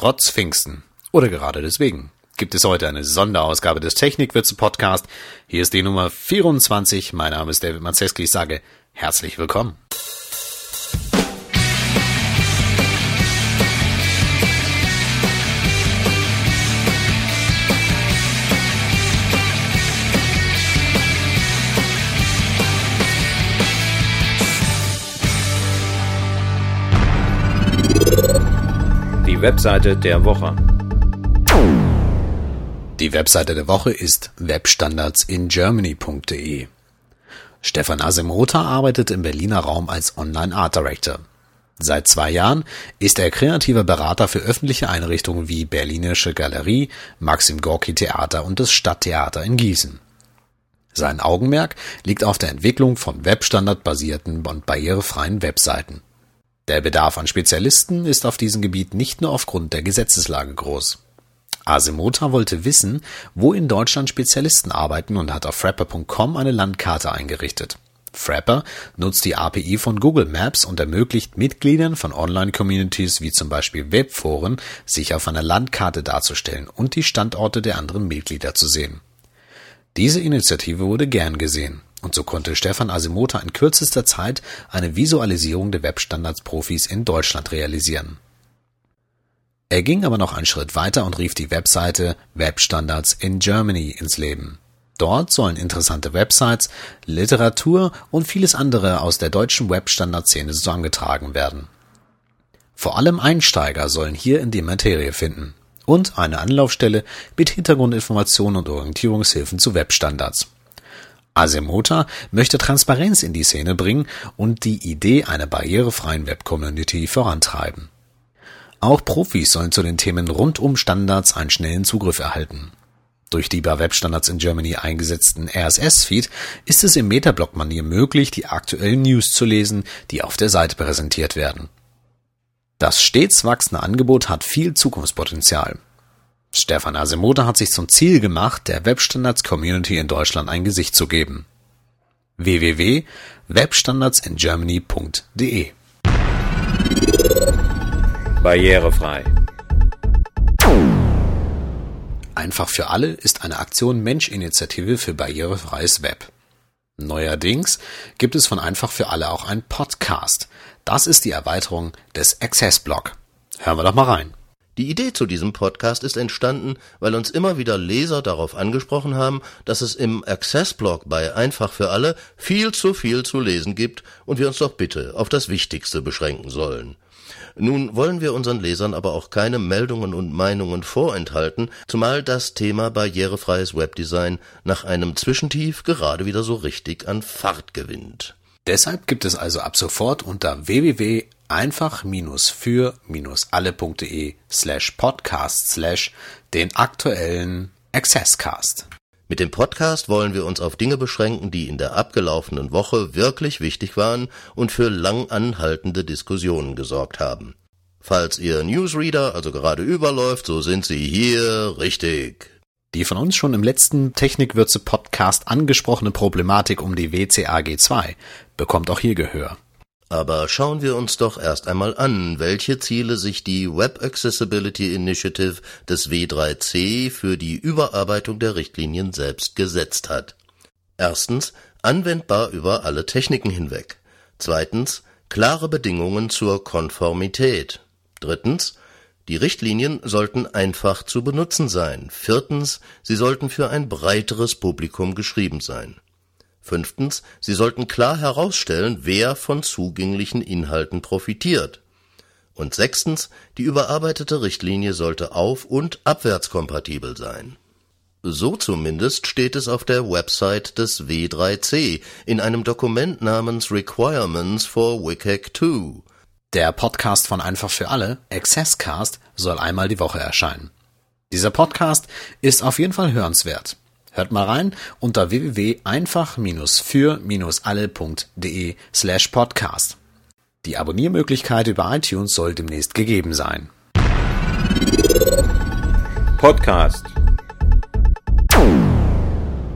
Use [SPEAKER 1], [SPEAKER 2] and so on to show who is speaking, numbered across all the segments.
[SPEAKER 1] Trotz Pfingsten oder gerade deswegen gibt es heute eine Sonderausgabe des Technikwürze Podcast. Hier ist die Nummer 24. Mein Name ist David Maceski. Ich sage herzlich willkommen.
[SPEAKER 2] Webseite der Woche.
[SPEAKER 1] Die Webseite der Woche ist webstandardsingermany.de. Stefan Asimota arbeitet im Berliner Raum als Online Art Director. Seit zwei Jahren ist er kreativer Berater für öffentliche Einrichtungen wie Berlinische Galerie, Maxim Gorki Theater und das Stadttheater in Gießen. Sein Augenmerk liegt auf der Entwicklung von webstandardbasierten und barrierefreien Webseiten. Der Bedarf an Spezialisten ist auf diesem Gebiet nicht nur aufgrund der Gesetzeslage groß. Asimota wollte wissen, wo in Deutschland Spezialisten arbeiten und hat auf Frapper.com eine Landkarte eingerichtet. Frapper nutzt die API von Google Maps und ermöglicht Mitgliedern von Online-Communities wie zum Beispiel Webforen, sich auf einer Landkarte darzustellen und die Standorte der anderen Mitglieder zu sehen. Diese Initiative wurde gern gesehen. Und so konnte Stefan Asimota in kürzester Zeit eine Visualisierung der Webstandards-Profis in Deutschland realisieren. Er ging aber noch einen Schritt weiter und rief die Webseite Webstandards in Germany ins Leben. Dort sollen interessante Websites, Literatur und vieles andere aus der deutschen Webstandardszene zusammengetragen werden. Vor allem Einsteiger sollen hier in die Materie finden und eine Anlaufstelle mit Hintergrundinformationen und Orientierungshilfen zu Webstandards. Asimota möchte Transparenz in die Szene bringen und die Idee einer barrierefreien Web-Community vorantreiben. Auch Profis sollen zu den Themen rund um Standards einen schnellen Zugriff erhalten. Durch die bei Webstandards in Germany eingesetzten RSS-Feed ist es im Metablog-Manier möglich, die aktuellen News zu lesen, die auf der Seite präsentiert werden. Das stets wachsende Angebot hat viel Zukunftspotenzial. Stefan Asimota hat sich zum Ziel gemacht, der Webstandards-Community in Deutschland ein Gesicht zu geben. www.webstandardsingermany.de
[SPEAKER 2] Barrierefrei.
[SPEAKER 1] Einfach für alle ist eine Aktion Mensch-Initiative für barrierefreies Web. Neuerdings gibt es von Einfach für alle auch einen Podcast. Das ist die Erweiterung des Access Blog. Hören wir doch mal rein.
[SPEAKER 3] Die Idee zu diesem Podcast ist entstanden, weil uns immer wieder Leser darauf angesprochen haben, dass es im Access-Blog bei Einfach für alle viel zu viel zu lesen gibt und wir uns doch bitte auf das Wichtigste beschränken sollen. Nun wollen wir unseren Lesern aber auch keine Meldungen und Meinungen vorenthalten, zumal das Thema barrierefreies Webdesign nach einem Zwischentief gerade wieder so richtig an Fahrt gewinnt.
[SPEAKER 1] Deshalb gibt es also ab sofort unter www.einfach-für-alle.de slash podcast slash den aktuellen Accesscast.
[SPEAKER 3] Mit dem Podcast wollen wir uns auf Dinge beschränken, die in der abgelaufenen Woche wirklich wichtig waren und für lang anhaltende Diskussionen gesorgt haben. Falls Ihr Newsreader also gerade überläuft, so sind Sie hier richtig.
[SPEAKER 1] Die von uns schon im letzten Technikwürze Podcast angesprochene Problematik um die WCAG 2 bekommt auch hier Gehör.
[SPEAKER 3] Aber schauen wir uns doch erst einmal an, welche Ziele sich die Web Accessibility Initiative des W3C für die Überarbeitung der Richtlinien selbst gesetzt hat. Erstens, anwendbar über alle Techniken hinweg. Zweitens, klare Bedingungen zur Konformität. Drittens, die Richtlinien sollten einfach zu benutzen sein. Viertens, sie sollten für ein breiteres Publikum geschrieben sein. Fünftens, sie sollten klar herausstellen, wer von zugänglichen Inhalten profitiert. Und sechstens, die überarbeitete Richtlinie sollte auf- und abwärtskompatibel sein. So zumindest steht es auf der Website des W3C in einem Dokument namens Requirements for WCAG 2.
[SPEAKER 1] Der Podcast von Einfach für alle, Accesscast, soll einmal die Woche erscheinen. Dieser Podcast ist auf jeden Fall hörenswert. Hört mal rein unter www.einfach-für-alle.de slash podcast. Die Abonniermöglichkeit über iTunes soll demnächst gegeben sein.
[SPEAKER 2] Podcast.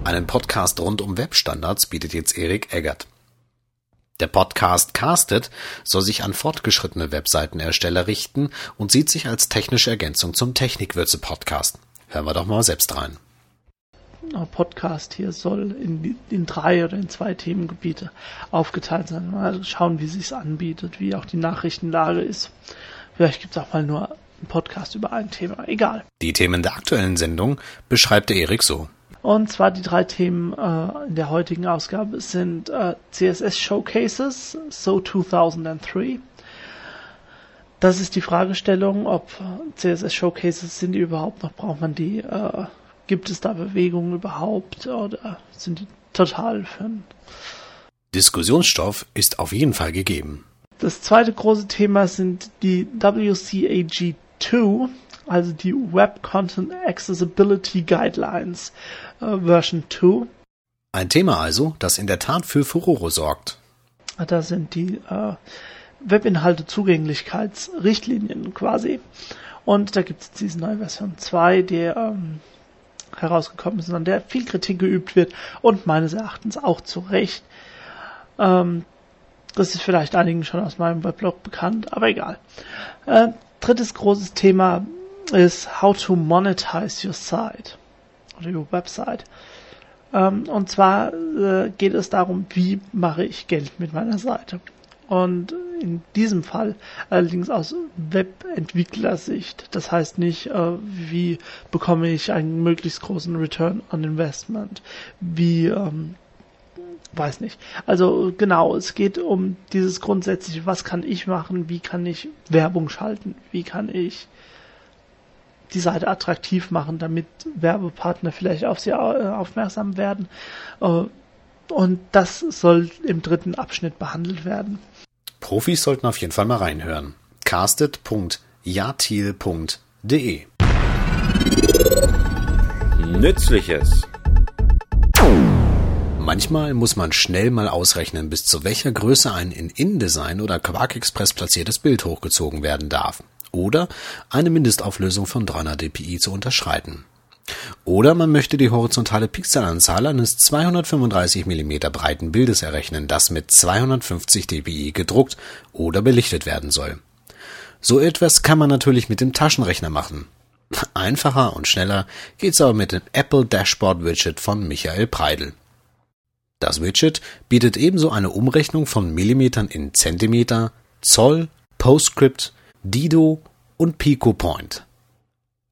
[SPEAKER 1] Einen Podcast rund um Webstandards bietet jetzt Erik Eggert. Der Podcast Casted soll sich an fortgeschrittene Webseitenersteller richten und sieht sich als technische Ergänzung zum Technikwürze Podcast. Hören wir doch mal selbst rein.
[SPEAKER 4] Podcast hier soll in, in drei oder in zwei Themengebiete aufgeteilt sein. Mal schauen, wie sich anbietet, wie auch die Nachrichtenlage ist. Vielleicht gibt es auch mal nur Podcast über ein Thema. Egal.
[SPEAKER 1] Die Themen der aktuellen Sendung beschreibt der Erik so.
[SPEAKER 4] Und zwar die drei Themen äh, in der heutigen Ausgabe sind äh, CSS Showcases, So 2003. Das ist die Fragestellung, ob CSS Showcases sind die überhaupt noch, braucht man die, äh, gibt es da Bewegungen überhaupt oder sind die total für
[SPEAKER 1] Diskussionsstoff ist auf jeden Fall gegeben.
[SPEAKER 4] Das zweite große Thema sind die WCAG2, also die Web Content Accessibility Guidelines äh, Version 2.
[SPEAKER 1] Ein Thema also, das in der Tat für Furore sorgt.
[SPEAKER 4] Da sind die äh, Webinhalte Zugänglichkeitsrichtlinien quasi. Und da gibt es diese neue Version 2, die ähm, herausgekommen ist, an der viel Kritik geübt wird und meines Erachtens auch zu Recht. Ähm, das ist vielleicht einigen schon aus meinem Weblog bekannt, aber egal. Äh, drittes großes Thema ist How to Monetize Your Site oder Your Website. Ähm, und zwar äh, geht es darum, wie mache ich Geld mit meiner Seite. Und in diesem Fall allerdings aus Webentwicklersicht. Das heißt nicht, äh, wie bekomme ich einen möglichst großen Return on Investment, wie ähm, weiß nicht. Also genau, es geht um dieses grundsätzliche, was kann ich machen, wie kann ich Werbung schalten, wie kann ich die Seite attraktiv machen, damit Werbepartner vielleicht auf sie äh, aufmerksam werden. Äh, und das soll im dritten Abschnitt behandelt werden.
[SPEAKER 1] Profis sollten auf jeden Fall mal reinhören. castet.jatil.de
[SPEAKER 2] Nützliches.
[SPEAKER 1] Manchmal muss man schnell mal ausrechnen, bis zu welcher Größe ein in InDesign oder Quark Express platziertes Bild hochgezogen werden darf. Oder eine Mindestauflösung von 300 dpi zu unterschreiten. Oder man möchte die horizontale Pixelanzahl eines 235 mm breiten Bildes errechnen, das mit 250 dpi gedruckt oder belichtet werden soll. So etwas kann man natürlich mit dem Taschenrechner machen. Einfacher und schneller geht's aber mit dem Apple Dashboard Widget von Michael Preidel. Das Widget bietet ebenso eine Umrechnung von Millimetern in Zentimeter, Zoll, Postscript, Dido und Pico Point.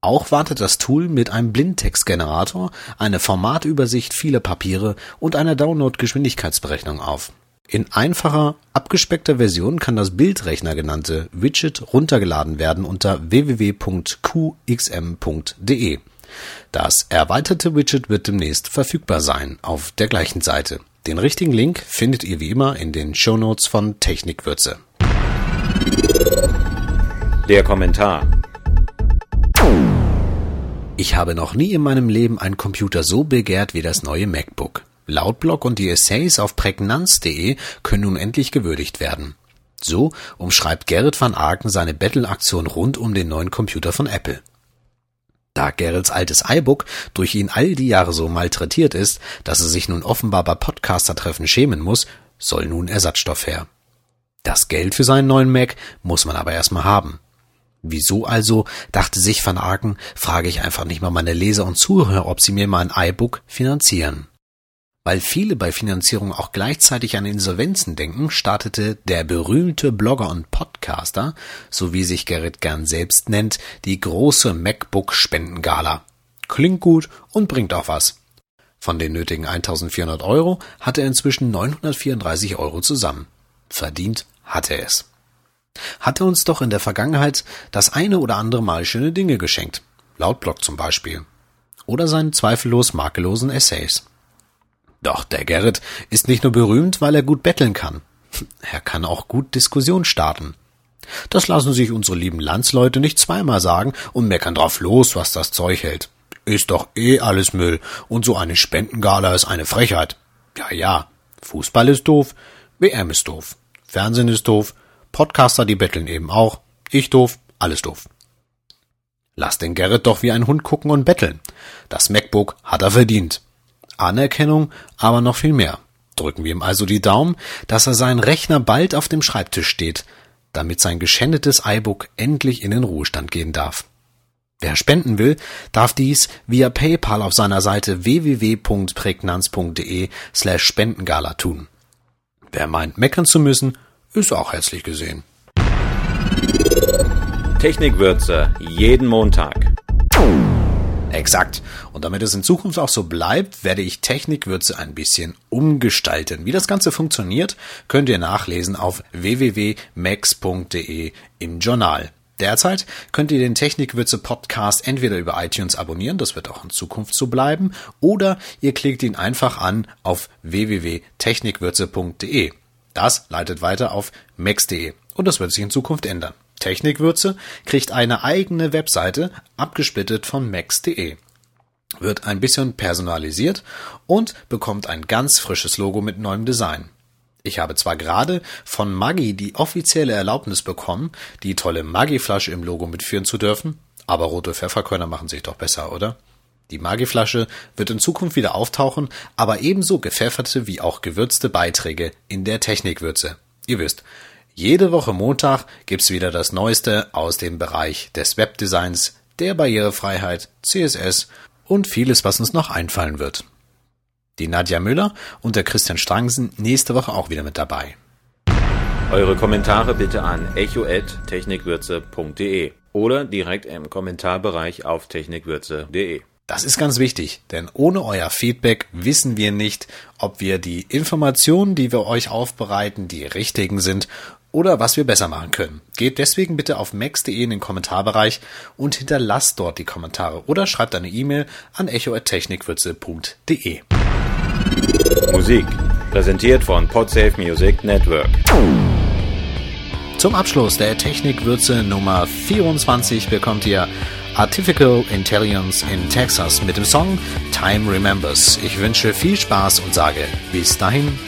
[SPEAKER 1] Auch wartet das Tool mit einem Blindtextgenerator, eine Formatübersicht vieler Papiere und einer Download-Geschwindigkeitsberechnung auf. In einfacher, abgespeckter Version kann das Bildrechner genannte Widget runtergeladen werden unter www.qxm.de. Das erweiterte Widget wird demnächst verfügbar sein auf der gleichen Seite. Den richtigen Link findet ihr wie immer in den Shownotes von Technikwürze.
[SPEAKER 2] Der Kommentar.
[SPEAKER 1] Ich habe noch nie in meinem Leben einen Computer so begehrt wie das neue MacBook. Lautblock und die Essays auf prägnanz.de können nun endlich gewürdigt werden. So umschreibt Gerrit van Aken seine Battle-Aktion rund um den neuen Computer von Apple. Da Gerrits altes iBook durch ihn all die Jahre so malträtiert ist, dass er sich nun offenbar bei Podcaster-Treffen schämen muss, soll nun Ersatzstoff her. Das Geld für seinen neuen Mac muss man aber erstmal haben. Wieso also, dachte sich Van Aken, frage ich einfach nicht mal meine Leser und Zuhörer, ob sie mir mal ein iBook finanzieren. Weil viele bei Finanzierung auch gleichzeitig an Insolvenzen denken, startete der berühmte Blogger und Podcaster, so wie sich Gerrit gern selbst nennt, die große MacBook Spendengala. Klingt gut und bringt auch was. Von den nötigen 1400 Euro hat er inzwischen 934 Euro zusammen. Verdient hat er es. Hat er uns doch in der Vergangenheit das eine oder andere Mal schöne Dinge geschenkt. Lautblock zum Beispiel. Oder seinen zweifellos makellosen Essays. Doch der Gerrit ist nicht nur berühmt, weil er gut betteln kann. Er kann auch gut Diskussion starten. Das lassen sich unsere lieben Landsleute nicht zweimal sagen und meckern drauf los, was das Zeug hält. Ist doch eh alles Müll und so eine Spendengala ist eine Frechheit. Ja, ja, Fußball ist doof, WM ist doof, Fernsehen ist doof, Podcaster, die betteln eben auch, ich doof, alles doof. Lass den Gerrit doch wie ein Hund gucken und betteln. Das MacBook hat er verdient. Anerkennung, aber noch viel mehr. Drücken wir ihm also die Daumen, dass er seinen Rechner bald auf dem Schreibtisch steht, damit sein geschändetes iBook endlich in den Ruhestand gehen darf. Wer spenden will, darf dies via PayPal auf seiner Seite www.prägnanz.de slash Spendengala tun. Wer meint, meckern zu müssen, ist auch herzlich gesehen.
[SPEAKER 2] Technikwürze jeden Montag.
[SPEAKER 1] Exakt. Und damit es in Zukunft auch so bleibt, werde ich Technikwürze ein bisschen umgestalten. Wie das Ganze funktioniert, könnt ihr nachlesen auf www.max.de im Journal. Derzeit könnt ihr den Technikwürze Podcast entweder über iTunes abonnieren, das wird auch in Zukunft so bleiben, oder ihr klickt ihn einfach an auf www.technikwürze.de. Das leitet weiter auf max.de und das wird sich in Zukunft ändern. Technikwürze kriegt eine eigene Webseite, abgesplittet von max.de. Wird ein bisschen personalisiert und bekommt ein ganz frisches Logo mit neuem Design. Ich habe zwar gerade von Maggi die offizielle Erlaubnis bekommen, die tolle Maggi-Flasche im Logo mitführen zu dürfen, aber rote Pfefferkörner machen sich doch besser, oder? Die Maggi-Flasche wird in Zukunft wieder auftauchen, aber ebenso gepfefferte wie auch gewürzte Beiträge in der Technikwürze. Ihr wisst, jede Woche Montag gibt's wieder das Neueste aus dem Bereich des Webdesigns, der Barrierefreiheit, CSS und vieles, was uns noch einfallen wird. Die Nadja Müller und der Christian Strang sind nächste Woche auch wieder mit dabei.
[SPEAKER 2] Eure Kommentare bitte an echo@technikwürze.de oder direkt im Kommentarbereich auf technikwürze.de.
[SPEAKER 1] Das ist ganz wichtig, denn ohne euer Feedback wissen wir nicht, ob wir die Informationen, die wir euch aufbereiten, die richtigen sind oder was wir besser machen können. Geht deswegen bitte auf max.de in den Kommentarbereich und hinterlasst dort die Kommentare oder schreibt eine E-Mail an echo@technikwürze.de.
[SPEAKER 2] Musik präsentiert von Podsafe Music Network.
[SPEAKER 1] Zum Abschluss der Technikwürze Nummer 24 bekommt ihr Artificial Intelligence in Texas mit dem Song Time Remembers. Ich wünsche viel Spaß und sage bis dahin